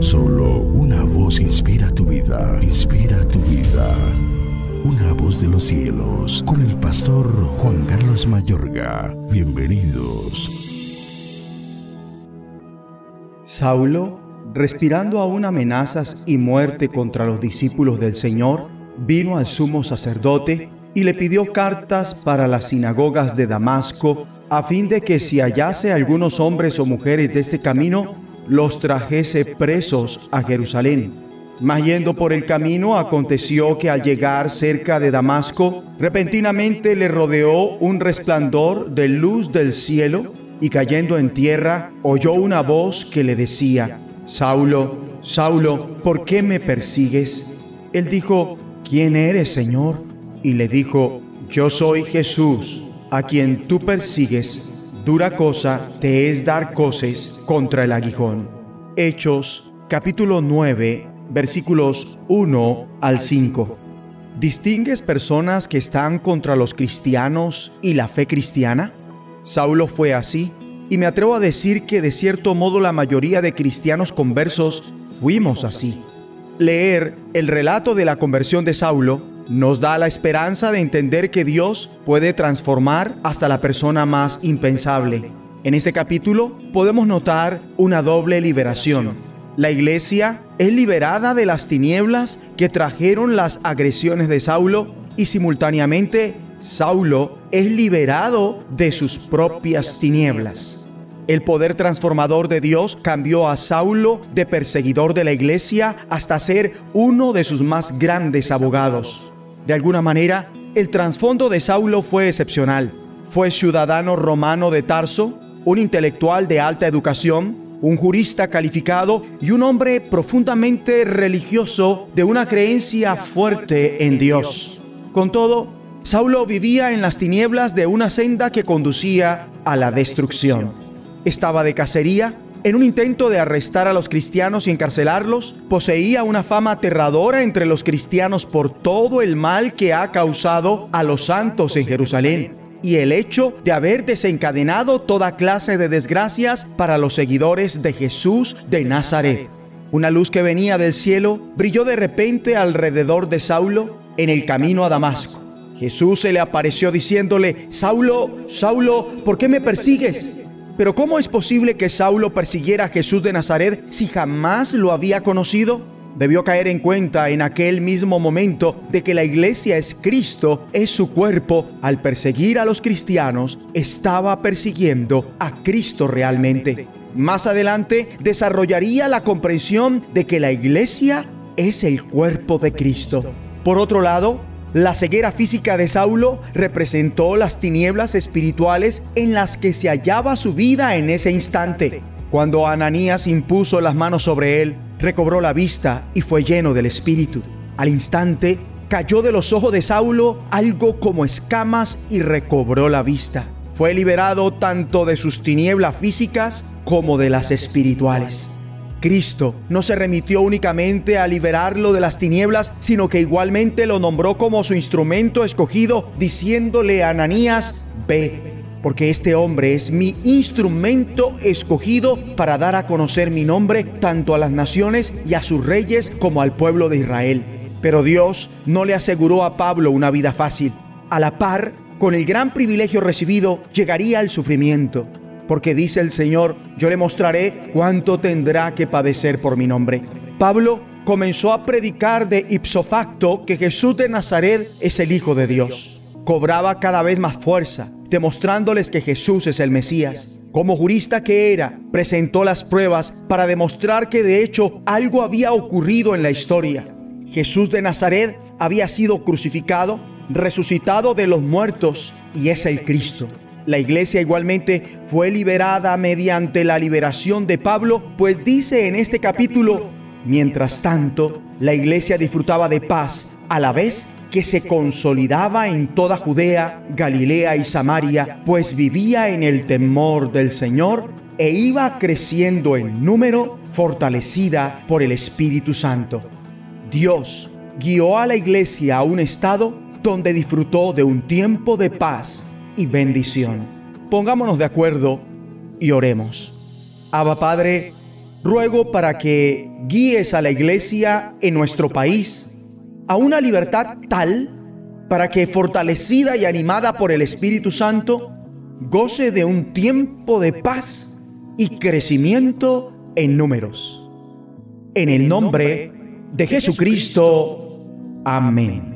Solo una voz inspira tu vida, inspira tu vida. Una voz de los cielos, con el pastor Juan Carlos Mayorga. Bienvenidos. Saulo, respirando aún amenazas y muerte contra los discípulos del Señor, vino al sumo sacerdote y le pidió cartas para las sinagogas de Damasco, a fin de que si hallase algunos hombres o mujeres de este camino, los trajese presos a Jerusalén. Mas yendo por el camino, aconteció que al llegar cerca de Damasco, repentinamente le rodeó un resplandor de luz del cielo, y cayendo en tierra, oyó una voz que le decía, Saulo, Saulo, ¿por qué me persigues? Él dijo, ¿quién eres, Señor? y le dijo, Yo soy Jesús, a quien tú persigues. Dura cosa te es dar coces contra el aguijón. Hechos capítulo 9 versículos 1 al 5. ¿Distingues personas que están contra los cristianos y la fe cristiana? Saulo fue así, y me atrevo a decir que de cierto modo la mayoría de cristianos conversos fuimos así. Leer el relato de la conversión de Saulo nos da la esperanza de entender que Dios puede transformar hasta la persona más impensable. En este capítulo podemos notar una doble liberación. La iglesia es liberada de las tinieblas que trajeron las agresiones de Saulo y simultáneamente Saulo es liberado de sus propias tinieblas. El poder transformador de Dios cambió a Saulo de perseguidor de la iglesia hasta ser uno de sus más grandes abogados. De alguna manera, el trasfondo de Saulo fue excepcional. Fue ciudadano romano de Tarso, un intelectual de alta educación, un jurista calificado y un hombre profundamente religioso de una creencia fuerte en Dios. Con todo, Saulo vivía en las tinieblas de una senda que conducía a la destrucción. Estaba de cacería en un intento de arrestar a los cristianos y encarcelarlos, poseía una fama aterradora entre los cristianos por todo el mal que ha causado a los santos en Jerusalén y el hecho de haber desencadenado toda clase de desgracias para los seguidores de Jesús de Nazaret. Una luz que venía del cielo brilló de repente alrededor de Saulo en el camino a Damasco. Jesús se le apareció diciéndole, Saulo, Saulo, ¿por qué me persigues? Pero ¿cómo es posible que Saulo persiguiera a Jesús de Nazaret si jamás lo había conocido? Debió caer en cuenta en aquel mismo momento de que la iglesia es Cristo, es su cuerpo. Al perseguir a los cristianos, estaba persiguiendo a Cristo realmente. Más adelante desarrollaría la comprensión de que la iglesia es el cuerpo de Cristo. Por otro lado, la ceguera física de Saulo representó las tinieblas espirituales en las que se hallaba su vida en ese instante. Cuando Ananías impuso las manos sobre él, recobró la vista y fue lleno del Espíritu. Al instante, cayó de los ojos de Saulo algo como escamas y recobró la vista. Fue liberado tanto de sus tinieblas físicas como de las espirituales. Cristo no se remitió únicamente a liberarlo de las tinieblas, sino que igualmente lo nombró como su instrumento escogido, diciéndole a Ananías, ve, porque este hombre es mi instrumento escogido para dar a conocer mi nombre tanto a las naciones y a sus reyes como al pueblo de Israel. Pero Dios no le aseguró a Pablo una vida fácil. A la par, con el gran privilegio recibido, llegaría el sufrimiento porque dice el Señor, yo le mostraré cuánto tendrá que padecer por mi nombre. Pablo comenzó a predicar de ipso facto que Jesús de Nazaret es el Hijo de Dios. Cobraba cada vez más fuerza, demostrándoles que Jesús es el Mesías. Como jurista que era, presentó las pruebas para demostrar que de hecho algo había ocurrido en la historia. Jesús de Nazaret había sido crucificado, resucitado de los muertos y es el Cristo. La iglesia igualmente fue liberada mediante la liberación de Pablo, pues dice en este capítulo, mientras tanto, la iglesia disfrutaba de paz a la vez que se consolidaba en toda Judea, Galilea y Samaria, pues vivía en el temor del Señor e iba creciendo en número, fortalecida por el Espíritu Santo. Dios guió a la iglesia a un estado donde disfrutó de un tiempo de paz y bendición. Pongámonos de acuerdo y oremos. Abba Padre, ruego para que guíes a la iglesia en nuestro país a una libertad tal para que fortalecida y animada por el Espíritu Santo, goce de un tiempo de paz y crecimiento en números. En el nombre de Jesucristo. Amén.